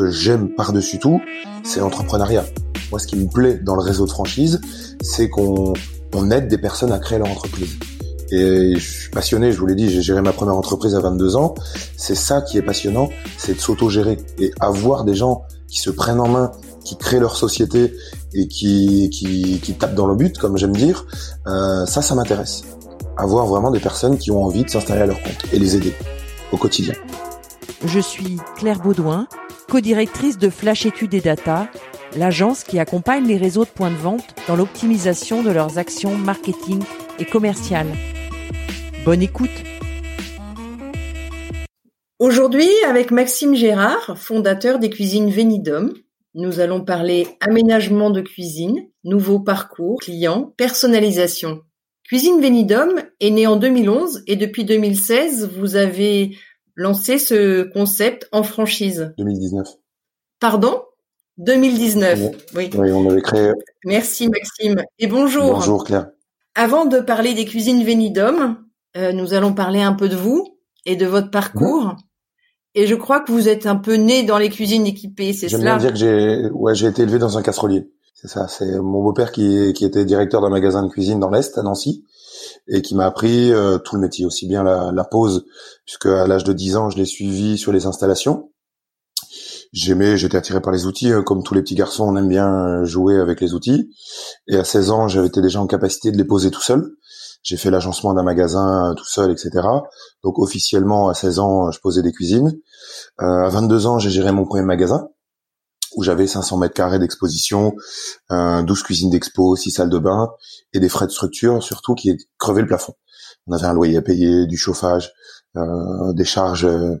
Que j'aime par-dessus tout, c'est l'entrepreneuriat. Moi, ce qui me plaît dans le réseau de franchise, c'est qu'on on aide des personnes à créer leur entreprise. Et je suis passionné, je vous l'ai dit, j'ai géré ma première entreprise à 22 ans. C'est ça qui est passionnant, c'est de s'auto-gérer et avoir des gens qui se prennent en main, qui créent leur société et qui, qui, tapent dans le but, comme j'aime dire. Euh, ça, ça m'intéresse. Avoir vraiment des personnes qui ont envie de s'installer à leur compte et les aider au quotidien. Je suis Claire Baudouin, co-directrice de Flash Études et Data, l'agence qui accompagne les réseaux de points de vente dans l'optimisation de leurs actions marketing et commerciales. Bonne écoute Aujourd'hui, avec Maxime Gérard, fondateur des cuisines Vénidum, nous allons parler aménagement de cuisine, nouveau parcours client, personnalisation. Cuisine Vénidum est née en 2011 et depuis 2016, vous avez lancé ce concept en franchise. 2019. Pardon? 2019. Oui. Oui, on avait créé. Merci Maxime. Et bonjour. Bonjour Claire. Avant de parler des cuisines Vénidum, euh, nous allons parler un peu de vous et de votre parcours. Et je crois que vous êtes un peu né dans les cuisines équipées, c'est J'aime cela? bien dire que j'ai, ouais, j'ai été élevé dans un casserolier. C'est ça. C'est mon beau-père qui, qui était directeur d'un magasin de cuisine dans l'est, à Nancy, et qui m'a appris euh, tout le métier, aussi bien la, pause, puisque à l'âge de 10 ans, je l'ai suivi sur les installations. J'aimais, j'étais attiré par les outils, euh, comme tous les petits garçons, on aime bien euh, jouer avec les outils. Et à 16 ans, j'avais été déjà en capacité de les poser tout seul. J'ai fait l'agencement d'un magasin euh, tout seul, etc. Donc officiellement, à 16 ans, je posais des cuisines. Euh, à 22 ans, j'ai géré mon premier magasin où j'avais 500 mètres carrés d'exposition, euh, 12 cuisines d'expo, 6 salles de bain et des frais de structure surtout qui crevaient le plafond. On avait un loyer à payer, du chauffage, euh, des charges euh,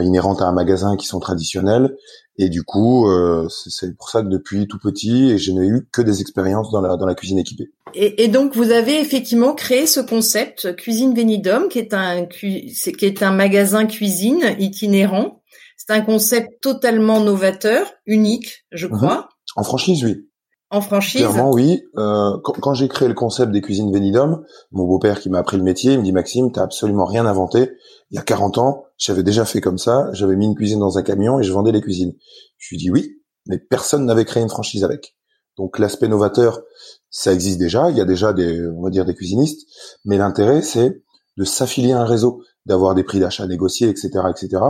inhérentes à un magasin qui sont traditionnelles et du coup euh, c'est- pour ça que depuis tout petit et je n'ai eu que des expériences dans la cuisine équipée. Et, donc vous avez effectivement créé ce concept Cuisine Vénidum, qui est un qui est un magasin cuisine itinérant. C'est un concept totalement novateur, unique, je Mhm. crois, En franchise, oui. en franchise. Clairement, oui. Euh, quand quand j'ai créé le concept des cuisines Vénidum, mon beau-père qui m'a appris le métier, il me dit Maxime, t'as absolument rien inventé. Il y a 40 ans, j'avais déjà fait comme ça. J'avais mis une cuisine dans un camion et je vendais les cuisines. Je lui dis oui, mais personne n'avait créé une franchise avec. Donc l'aspect novateur, ça existe déjà. Il y a déjà des, on va dire des cuisinistes, mais l'intérêt c'est de s'affilier à un réseau, d'avoir des prix d'achat négociés, etc., etc.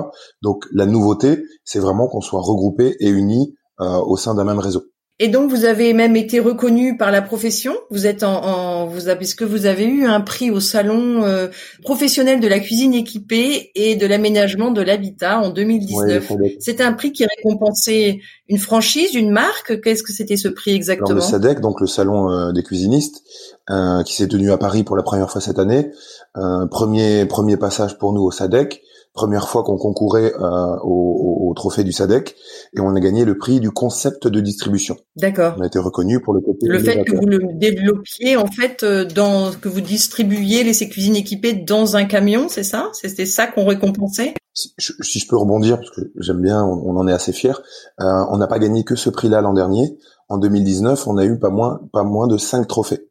Donc la nouveauté, c'est vraiment qu'on soit regroupés et unis euh, au sein d'un même réseau. Et donc vous avez même été reconnu par la profession. Vous êtes en, en vous avez, que vous avez eu un prix au salon euh, professionnel de la cuisine équipée et de l'aménagement de l'habitat en 2019. Ouais, C'était un prix qui récompensait une franchise, une marque. Qu'est-ce que c'était ce prix Alors exactement? Le SADEC, donc le salon euh, des cuisinistes, euh, qui s'est tenu à Paris pour la première fois cette année. Euh, premier premier passage pour nous au SADEC, première fois qu'on concourait euh, au, trophée du SADEC et on a gagné le prix du concept de distribution. D'accord. On a été reconnu pour le côté Le fait que vous le développiez en fait euh, dans que vous distribuiez les cuisines équipées dans un camion, c'est ça? C'était ça qu'on récompensait? Si je, si je peux rebondir parce que j'aime bien, on, on en est assez fiers. Euh, on n'a pas gagné que ce prix-là l'an dernier. En 2019, on a eu pas moins pas moins de cinq trophées.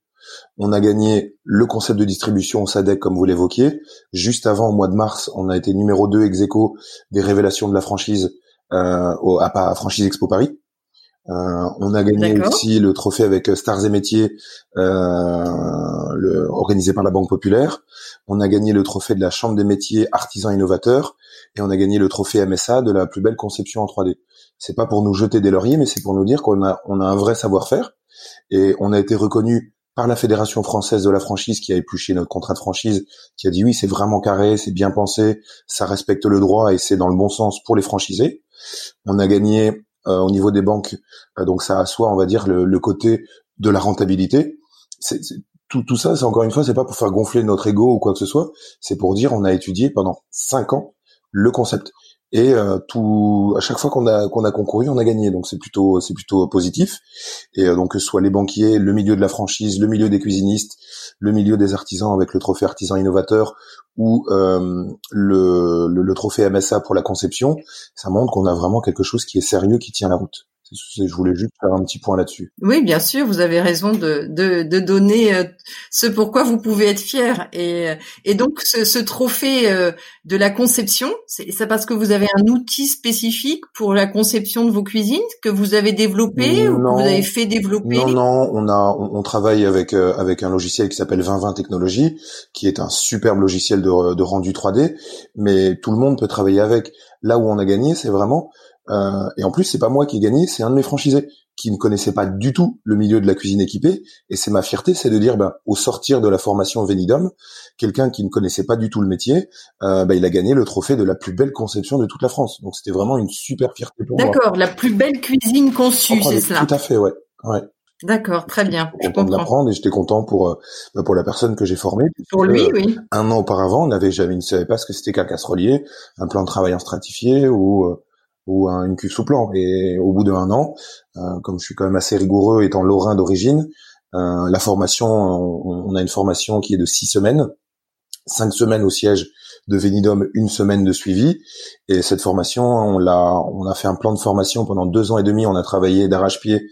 On a gagné le concept de distribution au SADEC, comme vous l'évoquiez. Juste avant, au mois de mars, on a été numéro 2 ex aequo des révélations de la franchise euh, au, à, à Franchise Expo Paris. Euh, on a gagné aussi le trophée avec Stars et Métiers, euh, le, organisé par la Banque Populaire. On a gagné le trophée de la Chambre des métiers artisans innovateurs et on a gagné le trophée MSA de la plus belle conception en 3D. C'est pas pour nous jeter des lauriers, mais c'est pour nous dire qu'on a, on a un vrai savoir-faire et on a été reconnu par la Fédération française de la franchise qui a épluché notre contrat de franchise, qui a dit oui, c'est vraiment carré, c'est bien pensé, ça respecte le droit et c'est dans le bon sens pour les franchisés. On a gagné euh, au niveau des banques, euh, donc ça assoit, on va dire, le, côté de la rentabilité. C'est, c'est- tout, tout ça, c'est encore une fois, c'est pas pour faire gonfler notre ego ou quoi que ce soit, c'est pour dire on a étudié pendant cinq ans le concept. Et euh, tout à chaque fois qu'on a qu'on a concouru, on a gagné. Donc c'est plutôt c'est plutôt positif. Et euh, donc que ce soit les banquiers, le milieu de la franchise, le milieu des cuisinistes, le milieu des artisans avec le trophée artisan innovateur ou euh, le, le, le trophée MSA pour la conception, ça montre qu'on a vraiment quelque chose qui est sérieux, qui tient la route. Je voulais juste faire un petit point là-dessus. Oui, bien sûr, vous avez raison de, de, de donner euh, ce pourquoi vous pouvez être fier. Et, euh, et donc, ce, ce trophée euh, de la conception, c'est ça parce que vous avez un outil spécifique pour la conception de vos cuisines que vous avez développé ou que vous avez fait développer? Non, non, on a on, on travaille avec avec un logiciel qui s'appelle 2020 Technologies, qui est un superbe logiciel de, de rendu 3D, mais tout le monde peut travailler avec. Là où on a gagné, c'est vraiment euh, et en plus, c'est pas moi qui ai gagné, c'est un de mes franchisés qui ne connaissait pas du tout le milieu de la cuisine équipée. Et c'est ma fierté, c'est de dire, ben, au sortir de la formation Venidom, quelqu'un qui ne connaissait pas du tout le métier, euh, ben, il a gagné le trophée de la plus belle conception de toute la France. Donc c'était vraiment une super fierté pour moi. D'accord, la plus belle cuisine conçue, c'est cela. Tout à fait, ouais. ouais. D'accord, très bien. Je content de l'apprendre et j'étais content pour euh, ben, pour la personne que j'ai formée. Pour lui, oui. Un an auparavant, on n'avait jamais, ne savait pas ce que c'était qu'un casserolier, un plan de travail en stratifié ou ou une cuve sous plan. Et au bout d'un an, euh, comme je suis quand même assez rigoureux étant lorrain d'origine, euh, la formation, on, a une formation qui est de six semaines, cinq semaines au siège de Venidom, une semaine de suivi. Et cette formation, on l'a, on a fait un plan de formation pendant deux ans et demi. On a travaillé d'arrache-pied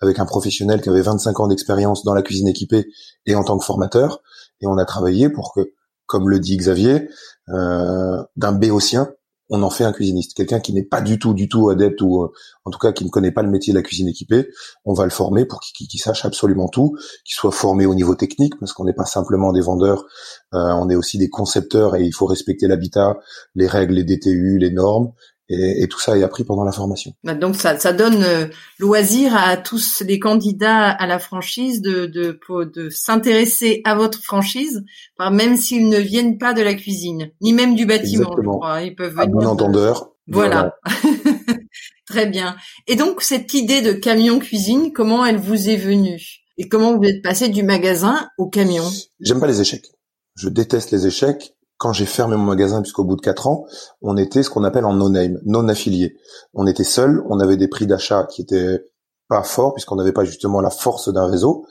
avec un professionnel qui avait 25 ans d'expérience dans la cuisine équipée et en tant que formateur. Et on a travaillé pour que, comme le dit Xavier, euh, d'un béotien, on en fait un cuisiniste. Quelqu'un qui n'est pas du tout, du tout adepte ou euh, en tout cas qui ne connaît pas le métier de la cuisine équipée, on va le former pour qu'il sache absolument tout, qu'il soit formé au niveau technique parce qu'on n'est pas simplement des vendeurs, euh, on est aussi des concepteurs et il faut respecter l'habitat, les règles, les DTU, les normes et, et, tout ça est appris pendant la formation. Bah, donc ça, ça donne euh, loisir à tous les candidats à la franchise de, de, de s'intéresser à votre franchise, même s'ils ne viennent pas de la cuisine, ni même du bâtiment. Je crois. Ils peuvent venir. bon entendeur. Voilà. Très bien. Et donc cette idée de camion cuisine, comment elle vous est venue? Et comment vous êtes passé du magasin au camion? J'aime pas les échecs. Je déteste les échecs quand j'ai fermé mon magasin, puisqu'au bout de quatre ans, on était ce qu'on appelle en no-name, non affilié. On était seul, on avait des prix d'achat qui étaient pas forts, puisqu'on n'avait pas justement la force d'un réseau.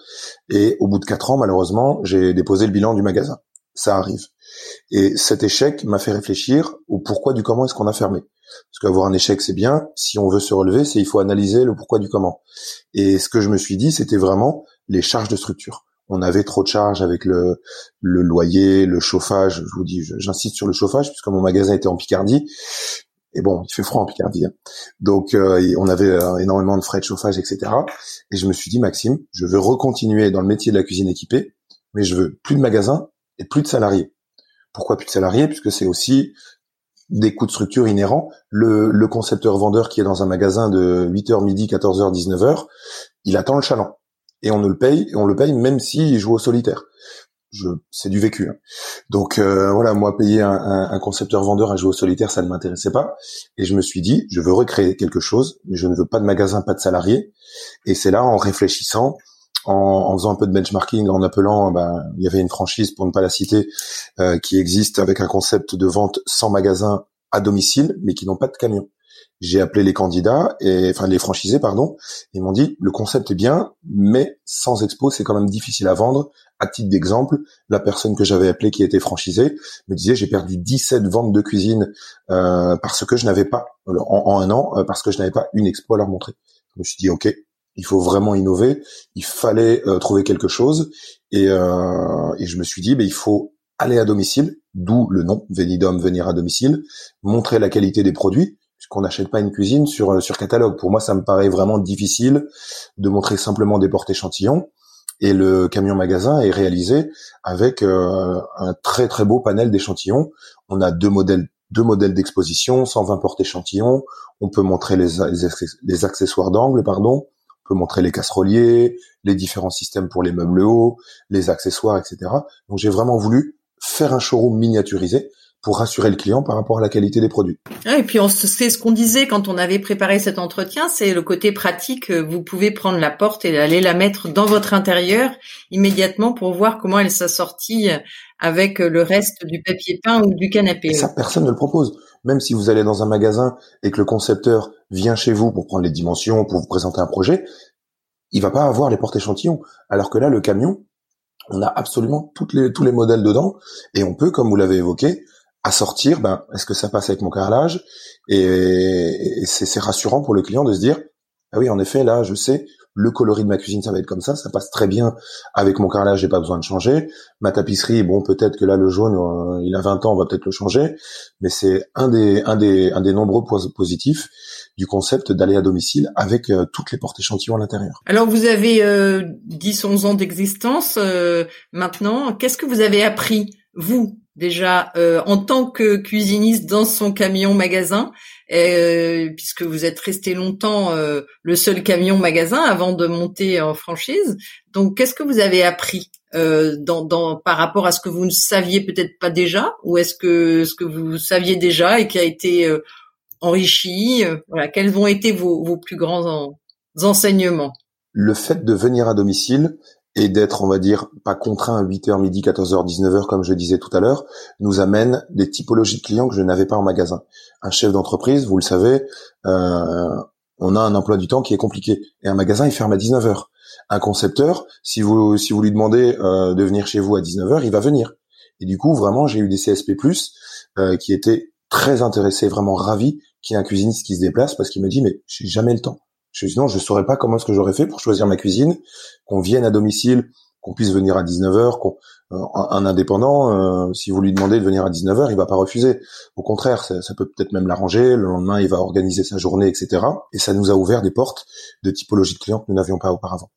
Et au bout de quatre ans, malheureusement, j'ai déposé le bilan du magasin. Ça arrive. Et cet échec m'a fait réfléchir au pourquoi du comment est-ce qu'on a fermé. Parce qu'avoir un échec, c'est bien. Si on veut se relever, c'est il faut analyser le pourquoi du comment. Et ce que je me suis dit, c'était vraiment les charges de structure on avait trop de charges avec le, loyer, le chauffage. Je vous dis, j'insiste sur le chauffage puisque mon magasin était en Picardie. Et bon, il fait froid en Picardie. Hein. Donc, euh, on avait euh, énormément de frais de chauffage, etc. Et je me suis dit, Maxime, je veux recontinuer dans le métier de la cuisine équipée, mais je veux plus de magasins et plus de salariés. Pourquoi plus de salariés? Puisque c'est aussi des coûts de structure inhérents. Le, le concepteur vendeur qui est dans un magasin de 8h midi, 14h, 19h, il attend le chaland et on ne le paye, et on le paye même s'il joue au solitaire. Je, c'est du vécu. Hein. Donc euh, voilà, moi payer un, un, concepteur vendeur à jouer au solitaire, ça ne m'intéressait pas. Et je me suis dit, je veux recréer quelque chose, mais je ne veux pas de magasin, pas de salariés. Et c'est là, en réfléchissant, en, en, faisant un peu de benchmarking, en appelant, ben, il y avait une franchise, pour ne pas la citer, euh, qui existe avec un concept de vente sans magasin à domicile, mais qui n'ont pas de camion j'ai appelé les candidats et enfin les franchisés pardon, ils m'ont dit le concept est bien, mais sans expo c'est quand même difficile à vendre. À titre d'exemple, la personne que j'avais appelée qui était franchisée me disait j'ai perdu 17 ventes de cuisine euh, parce que je n'avais pas en, un an euh, parce que je n'avais pas une expo à leur montrer. Je me suis dit ok, il faut vraiment innover, il fallait euh, trouver quelque chose et, euh, et je me suis dit ben, il faut aller à domicile, d'où le nom Venidom venir à domicile, montrer la qualité des produits qu'on n'achète pas une cuisine sur euh, sur catalogue. Pour moi, ça me paraît vraiment difficile de montrer simplement des portes échantillons. Et le camion magasin est réalisé avec euh, un très très beau panel d'échantillons. On a deux modèles deux modèles d'exposition, 120 portes échantillons. On peut montrer les, les, accessoires d'angle, pardon. On peut montrer les casseroliers, les différents systèmes pour les meubles hauts, les accessoires, etc. Donc j'ai vraiment voulu faire un showroom miniaturisé pour rassurer le client par rapport à la qualité des produits. et puis c'est ce qu'on disait quand on avait préparé cet entretien, c'est le côté pratique. Vous pouvez prendre la porte et aller la mettre dans votre intérieur immédiatement pour voir comment elle s'assortit avec le reste du papier peint ou du canapé. Et ça, personne ne le propose. Même si vous allez dans un magasin et que le concepteur vient chez vous pour prendre les dimensions, pour vous présenter un projet, il va pas avoir les portes échantillons. Alors que là, le camion, on a absolument toutes les, tous les modèles dedans et on peut, comme vous l'avez évoqué, assortir, ben, est-ce que ça passe avec mon carrelage? Et, c'est rassurant pour le client de se dire, ah oui, en effet, là, je sais, le coloris de ma cuisine, ça va être comme ça, ça passe très bien avec mon carrelage, j'ai pas besoin de changer. Ma tapisserie, bon, peut-être que là, le jaune, euh, il a 20 ans, on va peut-être le changer, mais c'est un des, un des, un des nombreux points positifs du concept d'aller à domicile avec euh, toutes les portes échantillons à l'intérieur. Alors, vous avez euh, 10-11 ans d'existence euh, maintenant. Qu'est-ce que vous avez appris, vous, déjà, en tant que cuisiniste dans son camion magasin euh, puisque vous êtes resté longtemps euh, le seul camion magasin avant de monter en franchise. Donc, qu'est-ce que vous avez appris euh, dans, dans, par rapport à ce que vous ne saviez peut-être pas déjà, ou est-ce que ce que vous saviez déjà et qui a été euh, enrichi Voilà, quels ont été vos, vos plus grands enseignements? Le fait de venir à domicile et d'être, on va dire, pas contraint à 8h, midi, 14h, 19h, comme je disais tout à l'heure, nous amène des typologies de clients que je n'avais pas en magasin. Un chef d'entreprise, vous le savez, euh, on a un emploi du temps qui est compliqué. Et un magasin, il ferme à 19h. Un concepteur, si vous, si vous lui demandez euh, de venir chez vous à 19h, il va venir. Et du coup, vraiment, j'ai eu des CSP+, euh, qui étaient très intéressés, vraiment ravis qu'il y ait un cuisiniste qui se déplace parce qu'il me dit, mais j'ai jamais le temps. Je dis non, je saurais pas comment est-ce que j'aurais fait pour choisir ma cuisine, qu'on vienne à domicile, qu'on puisse venir à 19h, qu'on euh, un indépendant, euh, si vous lui demandez de venir à 19h, il va pas refuser. Au contraire, ça, ça peut peut-être même l'arranger. Le lendemain, il va organiser sa journée, etc. Et ça nous a ouvert des portes de typologie de clients que nous n'avions pas auparavant.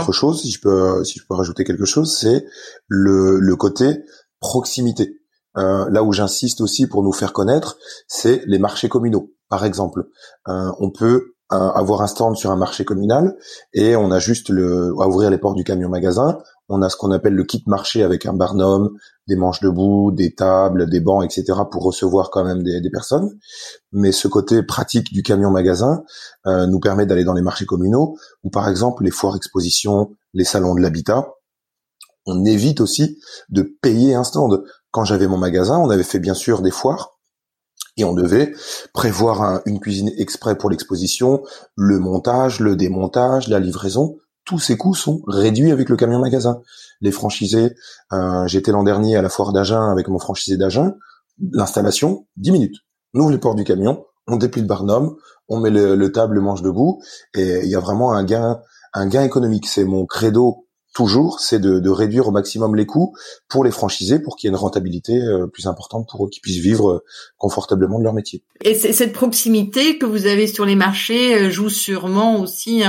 Autre chose, si je peux, si je peux rajouter quelque chose, c'est le, le côté proximité. Euh, là où j'insiste aussi pour nous faire connaître, c'est les marchés communaux. Par exemple, euh, on peut avoir un stand sur un marché communal et on a juste le, à ouvrir les portes du camion magasin. On a ce qu'on appelle le kit marché avec un barnum, des manches debout, des tables, des bancs, etc. pour recevoir quand même des, personnes. Mais ce côté pratique du camion magasin euh, nous permet d'aller dans les marchés communaux ou par exemple les foires expositions, les salons de l'habitat. On évite aussi de payer un stand. Quand j'avais mon magasin, on avait fait bien sûr des foires et on devait prévoir une cuisine exprès pour l'exposition, le montage, le démontage, la livraison. Tous ces coûts sont réduits avec le camion magasin. Les franchisés, euh, j'étais l'an dernier à la foire d'Agen avec mon franchisé d'Agen. L'installation, 10 minutes. On ouvre les portes du camion, on déplie le barnum, on met le, le table, le manche debout, et il y a vraiment un gain, un gain économique. C'est mon credo toujours, c'est de, réduire au maximum les coûts pour les franchisés, pour qu'il y ait une rentabilité euh, plus importante pour eux, qu'ils puissent vivre euh, confortablement de leur métier. Et cette proximité que vous avez sur les marchés euh, joue sûrement aussi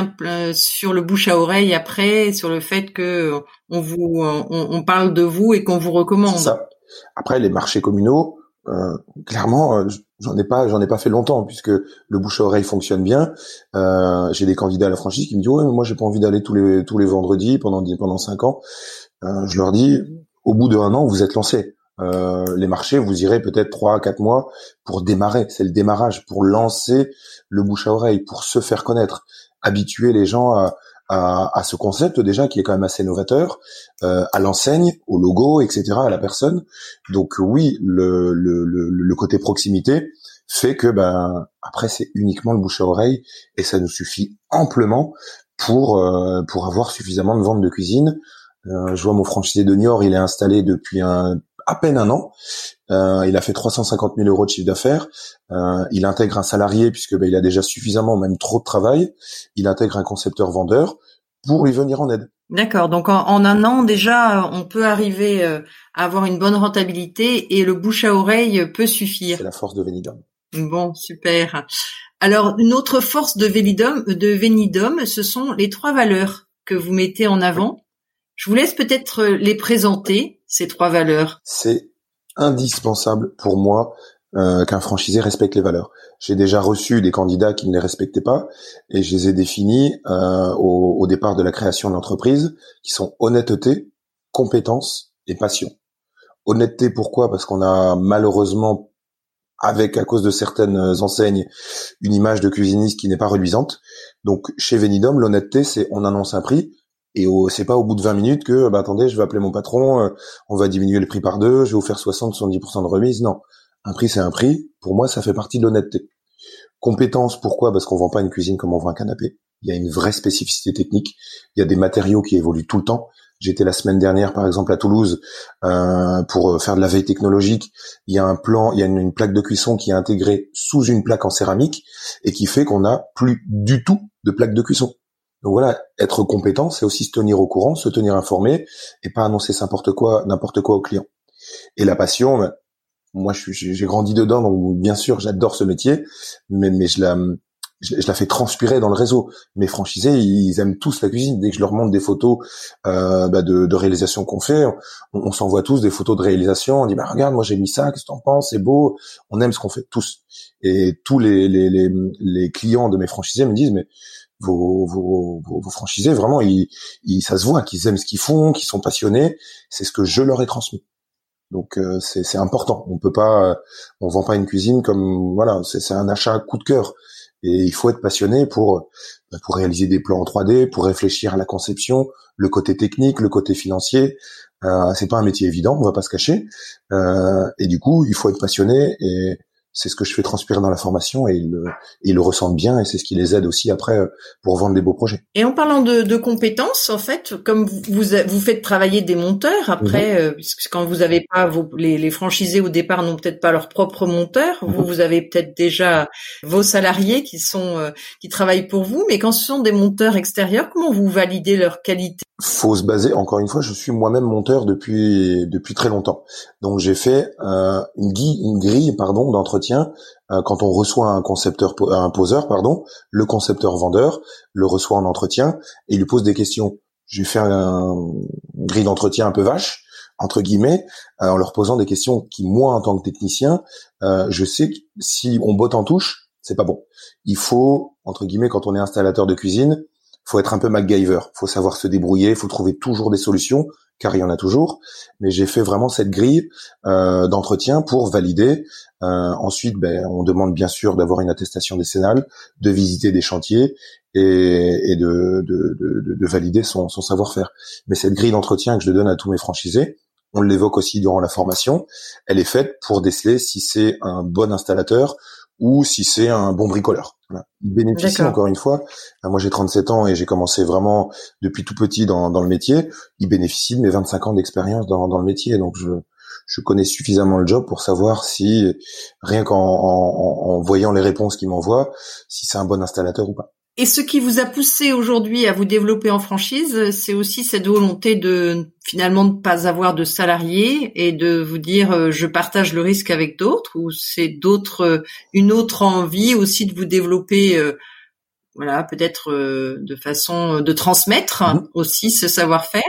sur le bouche à oreille après, sur le fait que on vous, on, parle de vous et qu'on vous recommande. Ça. Après, les marchés communaux, euh, clairement, euh, j'en ai pas, j'en ai pas fait longtemps puisque le bouche à oreille fonctionne bien. Euh, j'ai des candidats à la franchise qui me disent ouais, mais moi j'ai pas envie d'aller tous les tous les vendredis pendant pendant cinq ans. je leur dis au bout d'un an vous êtes lancé. les marchés, vous irez peut-être trois, quatre mois pour démarrer. C'est le démarrage pour lancer le bouche à oreille, pour se faire connaître, habituer les gens à, à, ce concept déjà qui est quand même assez novateur, euh, à l'enseigne, au logo, etc., à la personne. Donc oui, le, le, le, côté proximité fait que ben après c'est uniquement le bouche à oreille et ça nous suffit amplement pour euh, pour avoir suffisamment de ventes de cuisine. Euh, je vois mon franchisé de Niort, il est installé depuis un à peine un an. Euh, il a fait 350 000 euros de chiffre d'affaires. Euh, il intègre un salarié puisque ben, il a déjà suffisamment, même trop de travail. Il intègre un concepteur vendeur pour lui venir en aide. D'accord. Donc en, un an déjà, on peut arriver euh, à avoir une bonne rentabilité et le bouche à oreille peut suffire. C'est la force de Venidum. Bon, super. Alors une autre force de Venidum, de Venidum, ce sont les trois valeurs que vous mettez en avant. Je vous laisse peut-être les présenter ces trois valeurs. C'est indispensable pour moi euh, qu'un franchisé respecte les valeurs. J'ai déjà reçu des candidats qui ne les respectaient pas et je les ai définis euh, au, au, départ de la création de l'entreprise, qui sont honnêteté, compétence et passion. Honnêteté, pourquoi? Parce qu'on a malheureusement, avec à cause de certaines enseignes, une image de cuisiniste qui n'est pas reluisante. Donc chez Venidom, l'honnêteté, c'est on annonce un prix et c'est pas au bout de 20 minutes que bah attendez, je vais appeler mon patron, euh, on va diminuer le prix par deux, je vais vous faire 60 70% de remise. Non, un prix c'est un prix. Pour moi, ça fait partie de l'honnêteté. Compétence, pourquoi? Parce qu'on vend pas une cuisine comme on vend un canapé. Il y a une vraie spécificité technique. Il y a des matériaux qui évoluent tout le temps. J'étais la semaine dernière, par exemple, à Toulouse euh, pour faire de la veille technologique. Il y a un plan, il y a une, plaque de cuisson qui est intégrée sous une plaque en céramique et qui fait qu'on n'a plus du tout de plaque de cuisson. Donc voilà, être compétent, c'est aussi se tenir au courant, se tenir informé et pas annoncer n'importe quoi, n'importe quoi au client. Et la passion, ben, moi, j'ai grandi dedans, donc bien sûr, j'adore ce métier, mais, mais je la, je, la fais transpirer dans le réseau. Mes franchisés, ils aiment tous la cuisine. Dès que je leur montre des photos euh, bah de, de, qu'on fait, on, s'envoie tous des photos de réalisation. On dit bah regarde, moi j'ai mis ça, qu'est-ce que t'en penses? C'est beau. On aime ce qu'on fait tous. Et tous les, les, les, les, clients de mes franchisés me disent mais vos, vos, vos, franchisés vraiment, ils, ils, ça se voit qu'ils aiment ce qu'ils font, qu'ils sont passionnés. C'est ce que je leur ai transmis. Donc euh, c'est important. On peut pas, on vend pas une cuisine comme voilà, c'est un achat coup de cœur. Et il faut être passionné pour bah, pour réaliser des plans en 3D, pour réfléchir à la conception, le côté technique, le côté financier. Euh, c'est pas un métier évident, on va pas se cacher. Euh, et du coup, il faut être passionné et c'est ce que je fais transpirer dans la formation et ils, le ressentent bien et c'est ce qui les aide aussi après euh, pour vendre des beaux projets. Et en parlant de, compétences, en fait, comme vous, vous faites travailler des monteurs après, mhm. euh, puisque quand vous avez pas vos, les, les franchisés au départ n'ont peut-être pas leur propre monteur, vous, mhm. vous avez peut-être déjà vos salariés qui sont euh, qui travaillent pour vous, mais quand ce sont des monteurs extérieurs, comment vous validez leur qualité Faut se baser. Encore une fois, je suis moi-même monteur depuis depuis très longtemps, donc j'ai fait une, grille, une grille pardon d'entretien euh, quand on reçoit un concepteur, un poseur, pardon, le concepteur vendeur le reçoit en entretien et lui pose des questions. Je lui fais un, une grille d'entretien un peu vache entre guillemets, euh, en leur posant des questions qui, moi, en tant que technicien, euh, je sais que si on botte en touche, c'est pas bon. Il faut, entre guillemets, quand on est installateur de cuisine, faut être un peu MacGyver. Faut savoir se débrouiller, faut trouver toujours des solutions car il y en a toujours. Mais j'ai fait vraiment cette grille euh, d'entretien pour valider. Euh, ensuite, ben, on demande bien sûr d'avoir une attestation décennale, de visiter des chantiers et, et de, de, de, de, valider son, son savoir-faire. Mais cette grille d'entretien que je donne à tous mes franchisés, on l'évoque aussi durant la formation, elle est faite pour déceler si c'est un bon installateur ou si c'est un bon bricoleur. Voilà. Il bénéficie encore une fois. Euh, moi, j'ai 37 ans et j'ai commencé vraiment depuis tout petit dans, dans le métier. Il bénéficie de mes 25 ans d'expérience dans, dans le métier, donc je, je connais suffisamment le job pour savoir si rien qu'en en, en voyant les réponses qu'il m'envoie, si c'est un bon installateur ou pas. Et ce qui vous a poussé aujourd'hui à vous développer en franchise, c'est aussi cette volonté de finalement ne pas avoir de salariés et de vous dire euh, je partage le risque avec d'autres ou c'est d'autres euh, une autre envie aussi de vous développer euh, voilà peut-être de façon de transmettre mhm. aussi ce savoir-faire?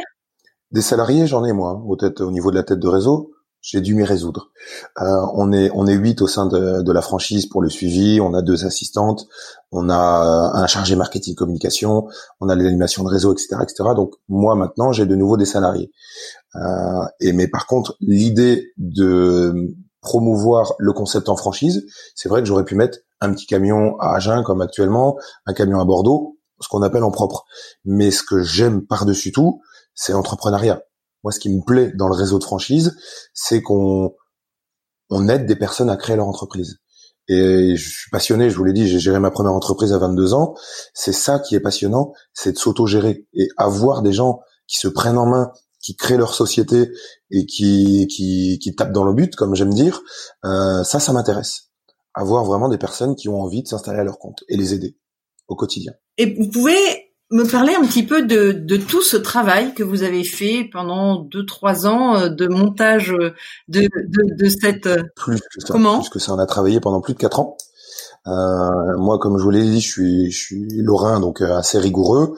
Des salariés, j'en ai moi, peut-être au niveau de la tête de réseau j'ai dû m'y résoudre. Euh, on est on est huit au sein de, de, la franchise pour le suivi. On a deux assistantes, on a un chargé marketing communication, on a l'animation de réseau, etc., etc. Donc moi maintenant j'ai de nouveau des salariés. Euh, et mais par contre l'idée de promouvoir le concept en franchise, c'est vrai que j'aurais pu mettre un petit camion à Agen comme actuellement, un camion à Bordeaux, ce qu'on appelle en propre. Mais ce que j'aime par-dessus tout, c'est l'entrepreneuriat. Moi, ce qui me plaît dans le réseau de franchise, c'est qu'on on aide des personnes à créer leur entreprise. Et je suis passionné, je vous l'ai dit, j'ai géré ma première entreprise à 22 ans. C'est ça qui est passionnant, c'est de s'auto-gérer et avoir des gens qui se prennent en main, qui créent leur société et qui qui, qui tapent dans le but, comme j'aime dire. Euh, ça, ça m'intéresse. Avoir vraiment des personnes qui ont envie de s'installer à leur compte et les aider au quotidien. Et vous pouvez me parler un petit peu de, de, tout ce travail que vous avez fait pendant deux trois ans euh, de montage euh, de, de, de cette euh, plus que ça, comment que ça. On a travaillé pendant plus de quatre ans. Euh, moi comme je vous l'ai dit je suis je suis lorrain donc assez rigoureux.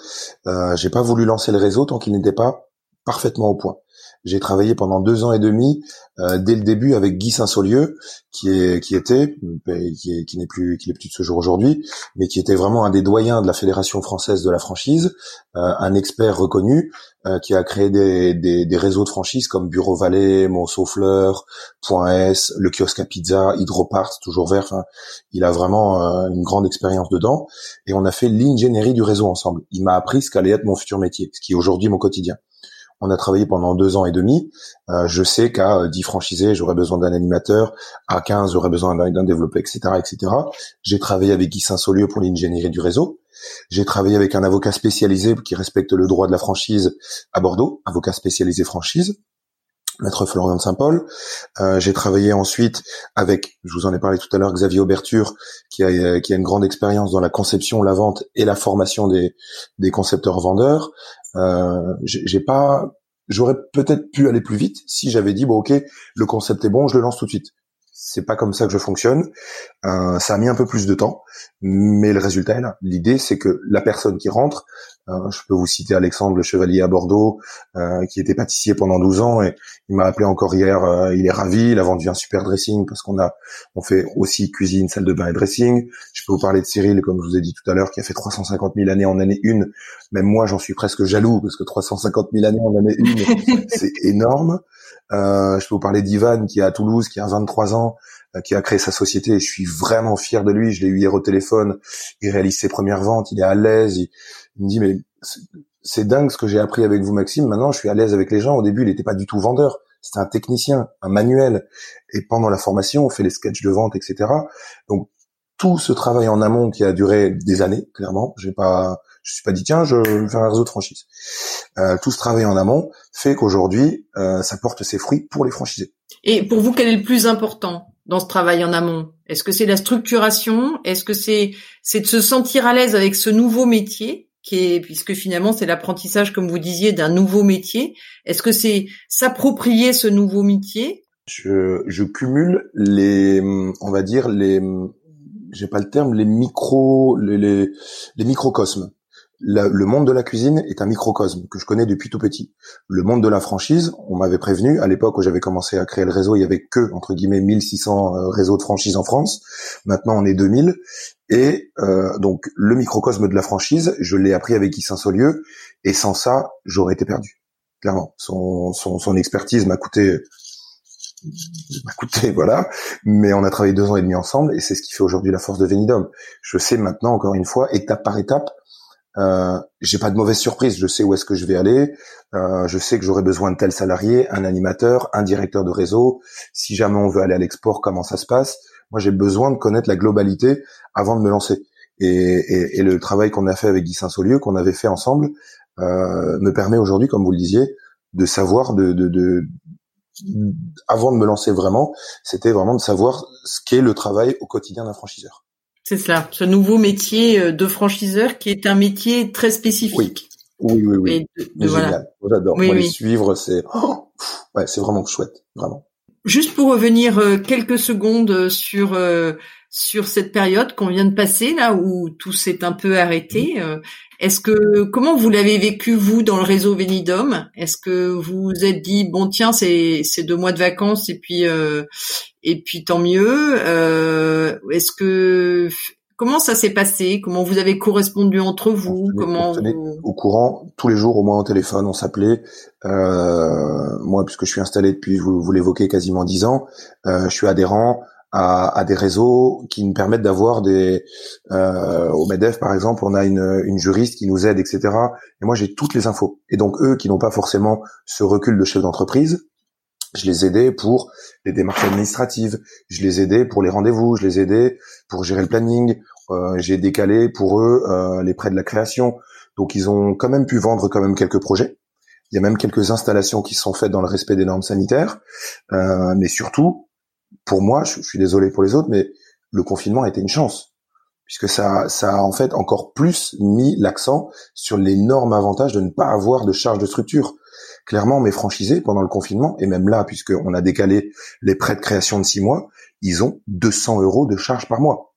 Euh, j'ai pas voulu lancer le réseau tant qu'il n'était pas parfaitement au point j'ai travaillé pendant deux ans et demi euh, dès le début avec Guy Saint-Saulieu, qui est qui était qui, qui n'est plus qui n'est plus de ce jour aujourd'hui, mais qui était vraiment un des doyens de la fédération française de la franchise, euh, un expert reconnu euh, qui a créé des, des, des, réseaux de franchise comme Bureau Vallée, Monceau Fleur, S, le kiosque à pizza, Hydropart, toujours vert. Enfin, il a vraiment une grande expérience dedans, et on a fait l'ingénierie du réseau ensemble. Il m'a appris ce qu'allait être mon futur métier, ce qui est aujourd'hui mon quotidien. On a travaillé pendant deux ans et demi. Euh, je sais qu'à 10 franchisés, j'aurais besoin d'un animateur. À 15, j'aurais besoin d'un développeur, etc., etc. J'ai travaillé avec Guy Saint-Saulieu pour l'ingénierie du réseau. J'ai travaillé avec un avocat spécialisé qui respecte le droit de la franchise à Bordeaux, avocat spécialisé franchise. Maître Florian de Saint-Paul. Euh, j'ai travaillé ensuite avec, je vous en ai parlé tout à l'heure, Xavier Auberture, qui a, a une grande expérience dans la conception, la vente et la formation des, des concepteurs vendeurs. Euh, j'ai pas, j'aurais peut-être pu aller plus vite si j'avais dit bon ok, le concept est bon, je le lance tout de suite. C'est pas comme ça que je fonctionne. Euh, ça a mis un peu plus de temps, mais le résultat est là. L'idée, c'est que la personne qui rentre, euh, je peux vous citer Alexandre le Chevalier à Bordeaux, euh, qui était pâtissier pendant 12 ans et il m'a appelé encore hier. Euh, il est ravi, il a vendu un super dressing parce qu'on a, on fait aussi cuisine, salle de bain et dressing. Je peux vous parler de Cyril, comme je vous ai dit tout à l'heure, qui a fait 350 000 années en année une. Même moi, j'en suis presque jaloux parce que 350 000 années en année une, c'est énorme. Je peux vous parler d'Ivan qui est à Toulouse, qui a 23 ans, qui a créé sa société je suis vraiment fier de lui. Je l'ai eu hier au téléphone. Il réalise ses premières ventes, il est à l'aise. Il, il me dit mais c'est dingue ce que j'ai appris avec vous Maxime. Maintenant, je suis à l'aise avec les gens. Au début, il n'était pas du tout vendeur. C'était un technicien, un manuel. Et pendant la formation, on fait les sketchs de vente, etc. Donc tout ce travail en amont qui a duré des années, clairement, j'ai pas, je suis pas dit tiens, je vais faire un réseau de franchise. Euh, tout ce travail en amont fait qu'aujourd'hui, euh, ça porte ses fruits pour les franchisés. Et pour vous, quel est le plus important dans ce travail en amont? Est-ce que c'est la structuration? Est-ce que c'est c'est de se sentir à l'aise avec ce nouveau métier qui est puisque finalement c'est l'apprentissage comme vous disiez d'un nouveau métier? Est-ce que c'est s'approprier ce nouveau métier? Je, je cumule les on va dire les j'ai pas le terme les micro les, les, les microcosmes le monde de la cuisine est un microcosme que je connais depuis tout petit. Le monde de la franchise, on m'avait prévenu, à l'époque où j'avais commencé à créer le réseau, il y avait que, entre guillemets, 1600 euh, réseaux de franchise en France. Maintenant, on est 2000. Et euh, donc, le microcosme de la franchise, je l'ai appris avec Guy Saint-Saulieu. Et sans ça, j'aurais été perdu. Clairement. Son, son, son expertise m'a coûté m'a coûté, voilà. Mais on a travaillé deux ans et demi ensemble et c'est ce qui fait aujourd'hui la force de Venidum. Je sais maintenant, encore une fois, étape par étape, euh, j'ai pas de mauvaise surprise, je sais où est-ce que je vais aller, euh, je sais que j'aurai besoin de tel salarié, un animateur, un directeur de réseau. Si jamais on veut aller à l'export, comment ça se passe? Moi, j'ai besoin de connaître la globalité avant de me lancer. Et, le travail qu'on a fait avec Guy Saint-Saulieu, qu'on avait fait ensemble, euh, me permet aujourd'hui, comme vous le disiez, de savoir de, de, de avant de me lancer vraiment, c'était vraiment de savoir ce qu'est le travail au quotidien d'un franchiseur. C'est cela, ce nouveau métier euh, de franchiseur qui est un métier très spécifique. Oui, oui, oui. Génial. J'adore. les suivre, c'est oh, ouais, c'est vraiment chouette, vraiment. Juste pour revenir euh, quelques secondes sur euh, sur cette période qu'on vient de passer là où tout s'est un peu arrêté. Euh, est-ce que comment vous l'avez vécu vous dans le réseau Venidom? Est-ce que vous vous êtes dit bon tiens c'est c'est deux mois de vacances et puis euh, et puis tant mieux. Euh, est-ce que comment ça s'est passé? Comment vous avez correspondu entre vous? Comment au courant tous les jours au moins au téléphone on s'appelait. moi puisque je suis installé depuis vous, vous l'évoquez quasiment dix ans, je suis adhérent à, à, des réseaux qui nous permettent d'avoir des euh, au Medef par exemple on a une, une juriste qui nous aide etc et moi j'ai toutes les infos. Et donc eux qui n'ont pas forcément ce recul de chef d'entreprise je les aidais pour les démarches administratives je les aidais pour les rendez-vous je les aidais pour gérer le planning. Euh, j'ai décalé pour eux euh, les prêts de la création. Donc ils ont quand même pu vendre quand même quelques projets. Il y a même quelques installations qui sont faites dans le respect des normes sanitaires. Euh, mais surtout pour moi, je, suis désolé pour les autres, mais le confinement a été une chance puisque ça, ça a en fait encore plus mis l'accent sur l'énorme avantage de ne pas avoir de charge de structure. Clairement, mes franchisés, pendant le confinement, et même là, puisqu'on a décalé les prêts de création de six mois, ils ont 200 euros de charge par mois.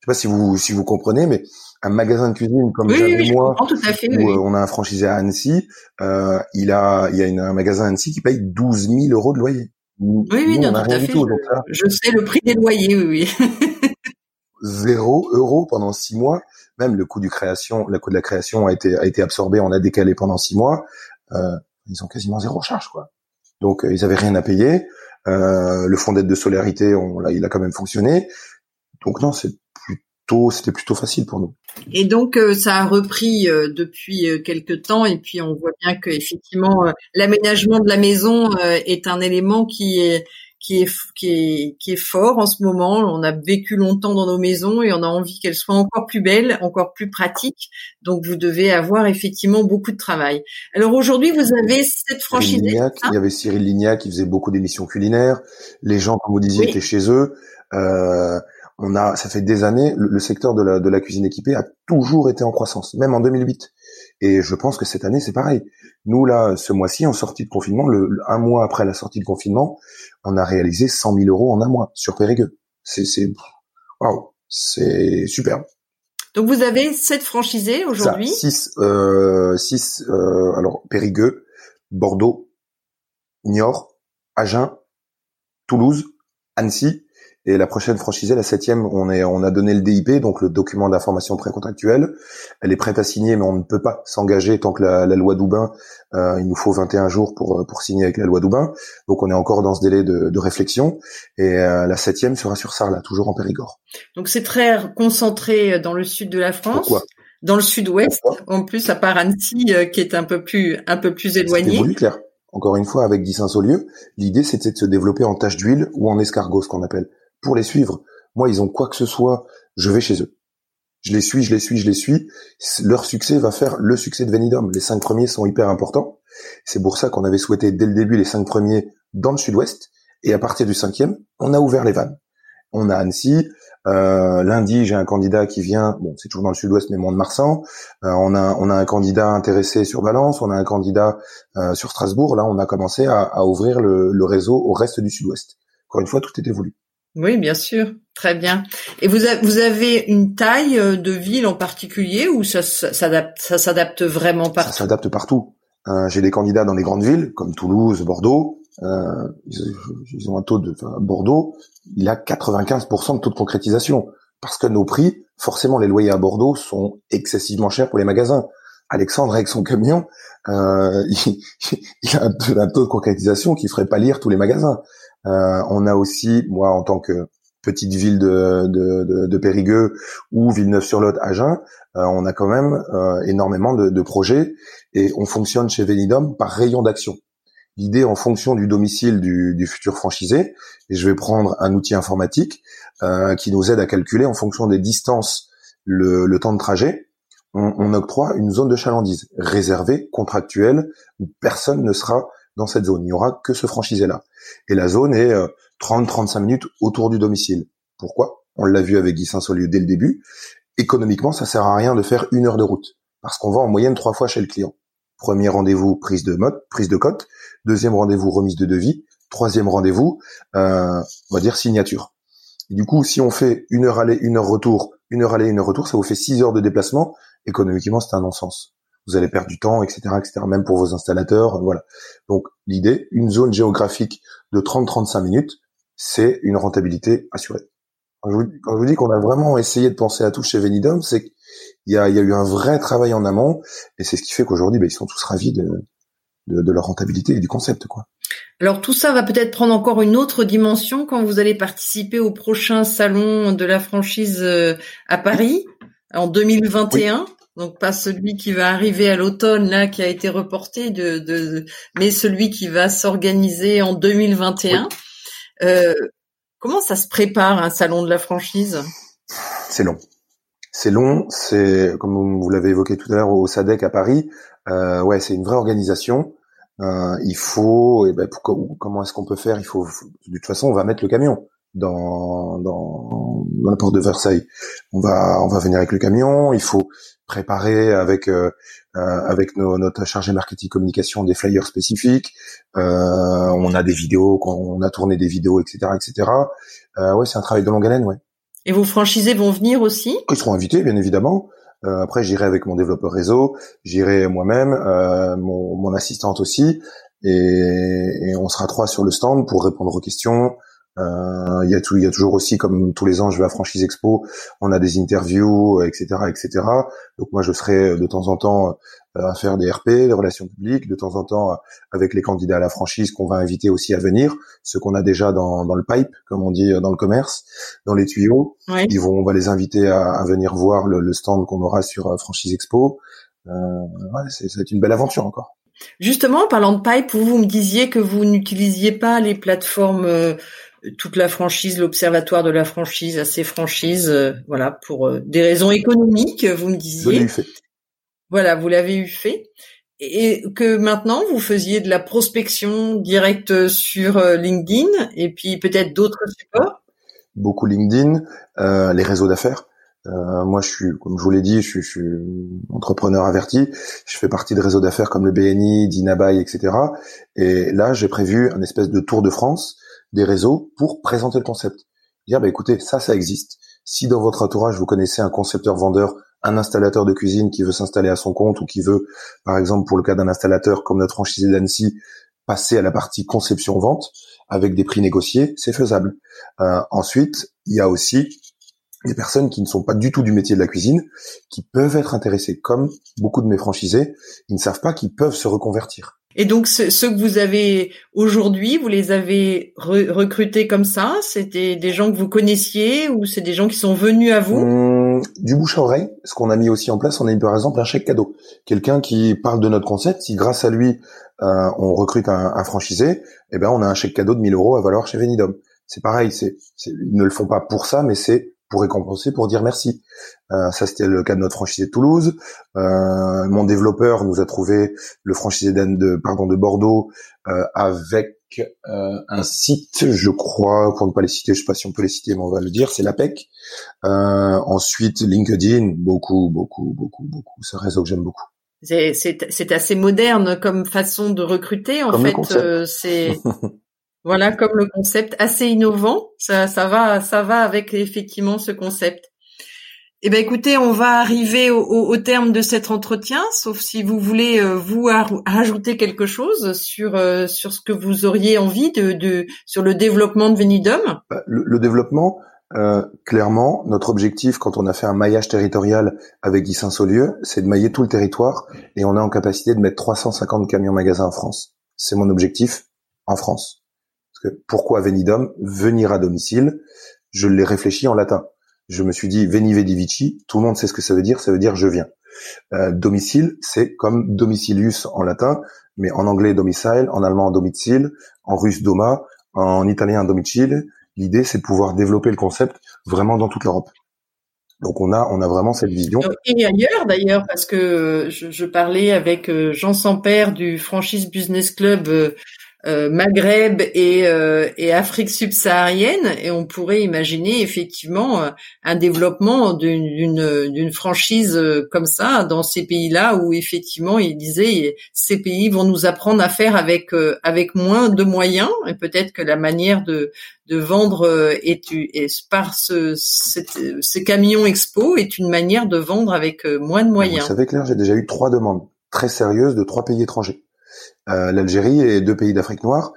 sais pas si vous si vous comprenez, mais un magasin de cuisine comme oui, moi, fait, où on a un franchisé à Annecy, euh, il a il y a une, un magasin à Annecy qui paye 12 000 euros de loyer. Oui, oui, non, tout à fait. Tout, je, sais le prix des loyers, oui, oui. Zéro euro pendant six mois. Même le coût du création, le coût de la création a été a été absorbé, on a décalé pendant six mois. Euh, ils ont quasiment zéro charge, quoi. Donc euh, ils avaient rien à payer. Euh, le fonds d'aide de solidarité, on, là, il a quand même fonctionné. Donc non, c'est plutôt, c'était plutôt facile pour nous. Et donc euh, ça a repris euh, depuis euh, quelques temps et puis on voit bien que effectivement l'aménagement de la maison est un élément qui est qui est qui est qui est fort en ce moment. On a vécu longtemps dans nos maisons et on a envie qu'elles soient encore plus belles, encore plus pratiques. Donc vous devez avoir effectivement beaucoup de travail. Alors aujourd'hui, vous avez cette franchise. il y avait Cyril Lignac qui faisait beaucoup d'émissions culinaires. Les gens, comme vous disiez, étaient chez eux. Euh, on a, ça fait des années, le, secteur de la, de la cuisine équipée a toujours été en croissance, même en 2008. Et je pense que cette année, c'est pareil. Nous, là, ce mois-ci, en sortie de confinement, le, un mois après la sortie de confinement, on a réalisé 100 000 euros en un mois sur Périgueux. C'est, c'est, waouh, c'est superbe. Donc vous avez sept franchisés aujourd'hui. Six, euh, six. Euh, alors Périgueux, Bordeaux, Niort, Agen, Toulouse, Annecy et la prochaine franchisée, la septième, on est, on a donné le DIP, donc le document d'information précontractuelle. Elle est prête à signer, mais on ne peut pas s'engager tant que la, loi Doubin, euh, il nous faut 21 jours pour, pour signer avec la loi Doubin. Donc on est encore dans ce délai de, réflexion. Et euh, la septième sera sur Sarlat, toujours en Périgord. Donc c'est très concentré dans le sud de la France. Pourquoi? Dans le sud-ouest, en plus à part Annecy, euh, qui est un peu plus un peu plus éloigné. Voulu, Claire. Encore une fois, avec 10 Saint-Saulieu, l'idée c'était de se développer en tache d'huile ou en escargot, ce qu'on appelle pour les suivre. Moi, ils ont quoi que ce soit, je vais chez eux. Je les suis, je les suis, je les suis. Leur succès va faire le succès de Venidum. Les cinq premiers sont hyper importants. C'est pour ça qu'on avait souhaité dès le début les cinq premiers dans le sud-ouest. Et à partir du cinquième, on a ouvert les vannes. On a Annecy. Euh, lundi, j'ai un candidat qui vient. Bon, c'est toujours dans le sud-ouest, mais moins de Marsan. Euh, on a on a un candidat intéressé sur Valence. On a un candidat euh, sur Strasbourg. Là, on a commencé à, ouvrir le, le réseau au reste du sud-ouest. Encore une fois, tout était voulu. Oui, bien sûr, très bien. Et vous, vous avez une taille euh, de ville en particulier ou ça, s'adapte, ça s'adapte vraiment partout? Ça s'adapte partout. Euh, j'ai des candidats dans les grandes villes comme Toulouse, Bordeaux. Euh, ils, ont un taux de Bordeaux, il a 95% de taux de concrétisation parce que nos prix, forcément, les loyers à Bordeaux sont excessivement chers pour les magasins. Alexandre avec son camion, euh, il, a un, taux de concrétisation qui ferait pas lire tous les magasins. Euh, on a aussi, moi en tant que petite ville de, de, de, Périgueux ou Villeneuve-sur-Lot, Agen, euh, on a quand même euh, énormément de, de, projets et on fonctionne chez Venidom par rayon d'action. L'idée en fonction du domicile du, du, futur franchisé, et je vais prendre un outil informatique euh, qui nous aide à calculer en fonction des distances le, le temps de trajet, on, on, octroie une zone de chalandise réservée, contractuelle, où personne ne sera dans cette zone. Il n'y aura que ce franchisé-là. Et la zone est 30-35 euh, minutes autour du domicile. Pourquoi? On l'a vu avec Guy Saint-Saulieu dès le début. Économiquement, ça sert à rien de faire une heure de route. Parce qu'on va en moyenne trois fois chez le client. Premier rendez-vous, prise de mode, prise de cote. Deuxième rendez-vous, remise de devis. Troisième rendez-vous, euh, on va dire signature. Du coup, si on fait une heure aller, une heure retour, une heure aller, une heure retour, ça vous fait six heures de déplacement. Économiquement, c'est un non-sens vous allez perdre du temps, etc., etc., même pour vos installateurs, voilà. Donc, l'idée, une zone géographique de 30-35 minutes, c'est une rentabilité assurée. Quand je vous, dis qu'on a vraiment essayé de penser à tout chez Venidum, c'est qu'il y a, eu un vrai travail en amont, et c'est ce qui fait qu'aujourd'hui, ben, ils sont tous ravis de, de, leur rentabilité et du concept, quoi. Alors tout ça va peut-être prendre encore une autre dimension quand vous allez participer au prochain salon de la franchise euh, à Paris en 2021 donc pas celui qui va arriver à l'automne là qui a été reporté de, de mais celui qui va s'organiser en 2021. Euh, comment ça se prépare un salon de la franchise? C'est long. C'est long, c'est comme vous l'avez évoqué tout à l'heure au SADEC à Paris. Euh, ouais, c'est une vraie organisation. Euh, il faut, et ben, comment est-ce qu'on peut faire? Il faut, de toute façon, on va mettre le camion dans, dans, dans la porte de Versailles. On va, on va venir avec le camion. Il faut préparer avec euh, euh, avec nos, notre chargé marketing communication des flyers spécifiques. Euh, on a des vidéos, on a tourné des vidéos, etc., etc. ouais, c'est un travail de longue haleine, ouais. Et vos franchisés vont venir aussi? Ils seront invités, bien évidemment. Euh, après, j'irai avec mon développeur réseau, j'irai moi-même, euh, mon, mon, assistante aussi, et, et, on sera trois sur le stand pour répondre aux questions, euh, il y a tout, il y a toujours aussi, comme tous les ans, je vais à Franchise Expo, on a des interviews, etc., etc. Donc moi, je serai de temps en temps euh, à faire des RP, des relations publiques, de temps en temps avec les candidats à la franchise qu'on va inviter aussi à venir, ceux qu'on a déjà dans, dans le pipe, comme on dit dans le commerce, dans les tuyaux. Ils vont, on va les inviter à, à venir voir le, le stand qu'on aura sur euh, Franchise Expo. Euh, ouais, c'est une belle aventure encore. Justement, en parlant de pipe, vous, vous me disiez que vous n'utilisiez pas les plateformes toute la franchise, l'observatoire de la franchise, assez franchise, euh, voilà, pour euh, des raisons économiques, vous me disiez. fait. Voilà, vous l'avez eu fait. Et que maintenant, vous faisiez de la prospection directe sur euh, LinkedIn et puis peut-être d'autres supports? Beaucoup LinkedIn, les réseaux d'affaires. moi, je suis, comme je vous l'ai dit, je suis, entrepreneur averti. Je fais partie de réseaux d'affaires comme le BNI, Dinabai, etc. Et là, j'ai prévu un espèce de tour de France des réseaux pour présenter le concept. Dire, bah, écoutez, ça, ça existe. Si dans votre entourage, vous connaissez un concepteur vendeur, un installateur de cuisine qui veut s'installer à son compte ou qui veut, par exemple, pour le cas d'un installateur comme notre franchisé d'Annecy, passer à la partie conception-vente avec des prix négociés, c'est faisable. Euh, ensuite, il y a aussi des personnes qui ne sont pas du tout du métier de la cuisine, qui peuvent être intéressées, comme beaucoup de mes franchisés, ils ne savent pas qu'ils peuvent se reconvertir. Et donc ceux que vous avez aujourd'hui, vous les avez recrutés comme ça? C'était des gens que vous connaissiez ou c'est des gens qui sont venus à vous? Hum, Du bouche à oreille. Ce qu'on a mis aussi en place, on a eu par exemple un chèque cadeau. Quelqu'un qui parle de notre concept, si grâce à lui euh, on recrute un, un, franchisé, eh ben on a un chèque cadeau de 1000 euros à valoir chez Venidom. C'est pareil, c'est ils ne le font pas pour ça, mais c'est pour récompenser, pour dire merci. Euh, ça, c'était le cas de notre franchisé de Toulouse. Euh, mon développeur nous a trouvé le franchisé de, pardon, de Bordeaux euh, avec euh, un site, je crois, pour ne pas les citer, je sais pas si on peut les citer, mais on va le dire, c'est l'APEC. Euh, ensuite, LinkedIn, beaucoup, beaucoup, beaucoup, beaucoup. C'est un réseau que j'aime beaucoup. C'est assez moderne comme façon de recruter. En fait, c'est Voilà, comme le concept assez innovant, ça, ça va, ça va avec effectivement ce concept. Eh ben, écoutez, on va arriver au, terme de cet entretien, sauf si vous voulez euh, vous rajouter quelque chose sur euh, sur ce que vous auriez envie de, de sur le développement de Venidum. Bah, le, développement, euh, clairement, notre objectif quand on a fait un maillage territorial avec Guy Saint-Saulieu, c'est de mailler tout le territoire et on est en capacité de mettre 350 camions magasins en France. C'est mon objectif en France pourquoi venidum Venir à domicile? Je l'ai réfléchi en latin. Je me suis dit veni vedi vici. Tout le monde sait ce que ça veut dire. Ça veut dire je viens. Euh, domicile, c'est comme domicilius en latin, mais en anglais domicile, en allemand domicile, en russe doma, en italien domicile. L'idée, c'est de pouvoir développer le concept vraiment dans toute l'Europe. Donc on a on a vraiment cette vision. Et ailleurs d'ailleurs parce que je, je, parlais avec euh, Jean Sampère du Franchise Business Club euh, Maghreb et, euh, et Afrique subsaharienne et on pourrait imaginer effectivement euh, un développement d'une franchise comme ça dans ces pays-là où effectivement il disait ces pays vont nous apprendre à faire avec avec moins de moyens et peut-être que la manière de de vendre est, est par ce, ces camions expo est une manière de vendre avec moins de moyens. Vous savez Claire, j'ai déjà eu trois demandes très sérieuses de trois pays étrangers l'Algérie et deux pays d'Afrique noire,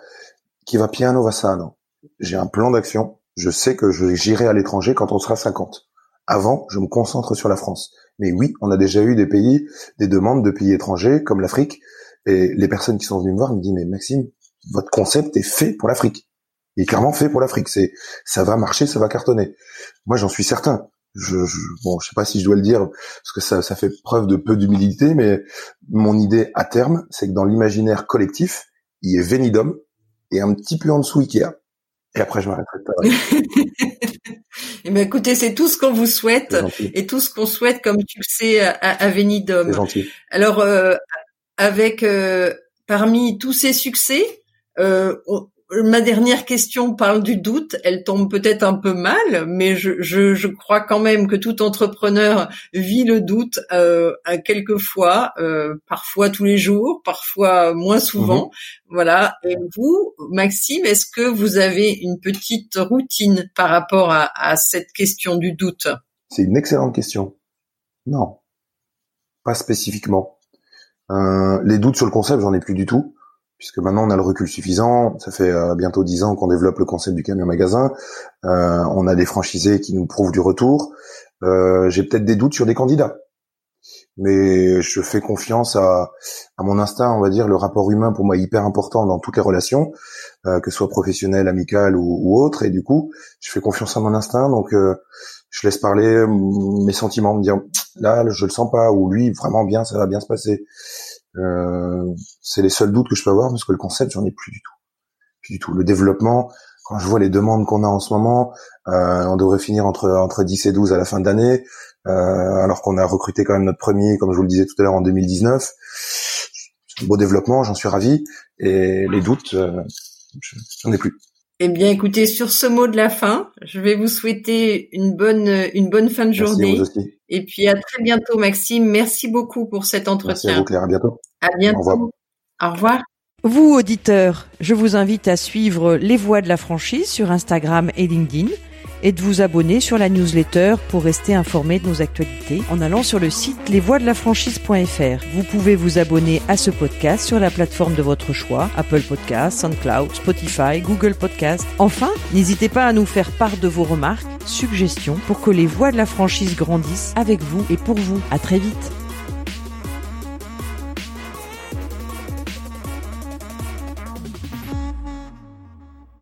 qui va piano va sano. J'ai un plan d'action. Je sais que j'irai à l'étranger quand on sera 50. Avant, je me concentre sur la France. Mais oui, on a déjà eu des pays, des demandes de pays étrangers comme l'Afrique. Et les personnes qui sont venues me voir me disent mais Maxime, votre concept est fait pour l'Afrique. Il est clairement fait pour l'Afrique. C'est, ça va marcher, ça va cartonner. Moi, j'en suis certain je, je, bon, je sais pas si je dois le dire parce que ça, ça fait preuve de peu d'humilité, mais mon idée à terme, c'est que dans l'imaginaire collectif, il y ait Venidom et un petit peu en dessous Ikea. Et après, je m'arrêterai de Eh ben, écoutez, c'est tout ce qu'on vous souhaite et tout ce qu'on souhaite comme tu le sais à, à. Gentil. Alors, euh, avec euh, parmi tous ces succès, euh, ma dernière question parle du doute. Elle tombe peut-être un peu mal, mais je, je, je, crois quand même que tout entrepreneur vit le doute euh, à quelques fois, euh, parfois tous les jours, parfois moins souvent. Mhm. Voilà. Et vous, Maxime, est-ce que vous avez une petite routine par rapport à, à cette question du doute? C'est une excellente question. Non, pas spécifiquement. Euh, les doutes sur le concept, j'en ai plus du tout puisque maintenant on a le recul suffisant. Ça fait euh, bientôt dix ans qu'on développe le concept du camion magasin. Euh, on a des franchisés qui nous prouvent du retour. Euh, j'ai peut-être des doutes sur des candidats, mais je fais confiance à, à, mon instinct. On va dire le rapport humain pour moi est hyper important dans toutes les relations, que ce soit professionnelles, amicales ou, ou autres. Et du coup, je fais confiance à mon instinct. Donc je laisse parler mes sentiments, me dire là je le sens pas ou lui vraiment bien, ça va bien se passer. Euh, c'est les seuls doutes que je peux avoir parce que le concept, j'en ai plus du tout. Plus du tout. Le développement, quand je vois les demandes qu'on a en ce moment, euh, on devrait finir entre entre 10 et 12 à la fin de l'année, euh, alors qu'on a recruté quand même notre premier, comme je vous le disais tout à l'heure, en 2019. Beau développement, j'en suis ravi. Et les doutes, euh, j'en ai plus. Eh bien, écoutez, sur ce mot de la fin, je vais vous souhaiter une bonne une bonne fin de journée. Et puis à très bientôt, Maxime. Merci beaucoup pour cet entretien. Merci à vous, Claire. À bientôt. À bientôt. Au revoir. Au revoir. Vous, auditeurs, je vous invite à suivre Les Voix de la franchise sur Instagram et LinkedIn et de vous abonner sur la newsletter pour rester informé de nos actualités en allant sur le site lesvoixdelafranchise.fr. Vous pouvez vous abonner à ce podcast sur la plateforme de votre choix, Apple Podcasts, SoundCloud, Spotify, Google Podcasts. Enfin, n'hésitez pas à nous faire part de vos remarques, suggestions pour que les voix de la franchise grandissent avec vous et pour vous. À très vite.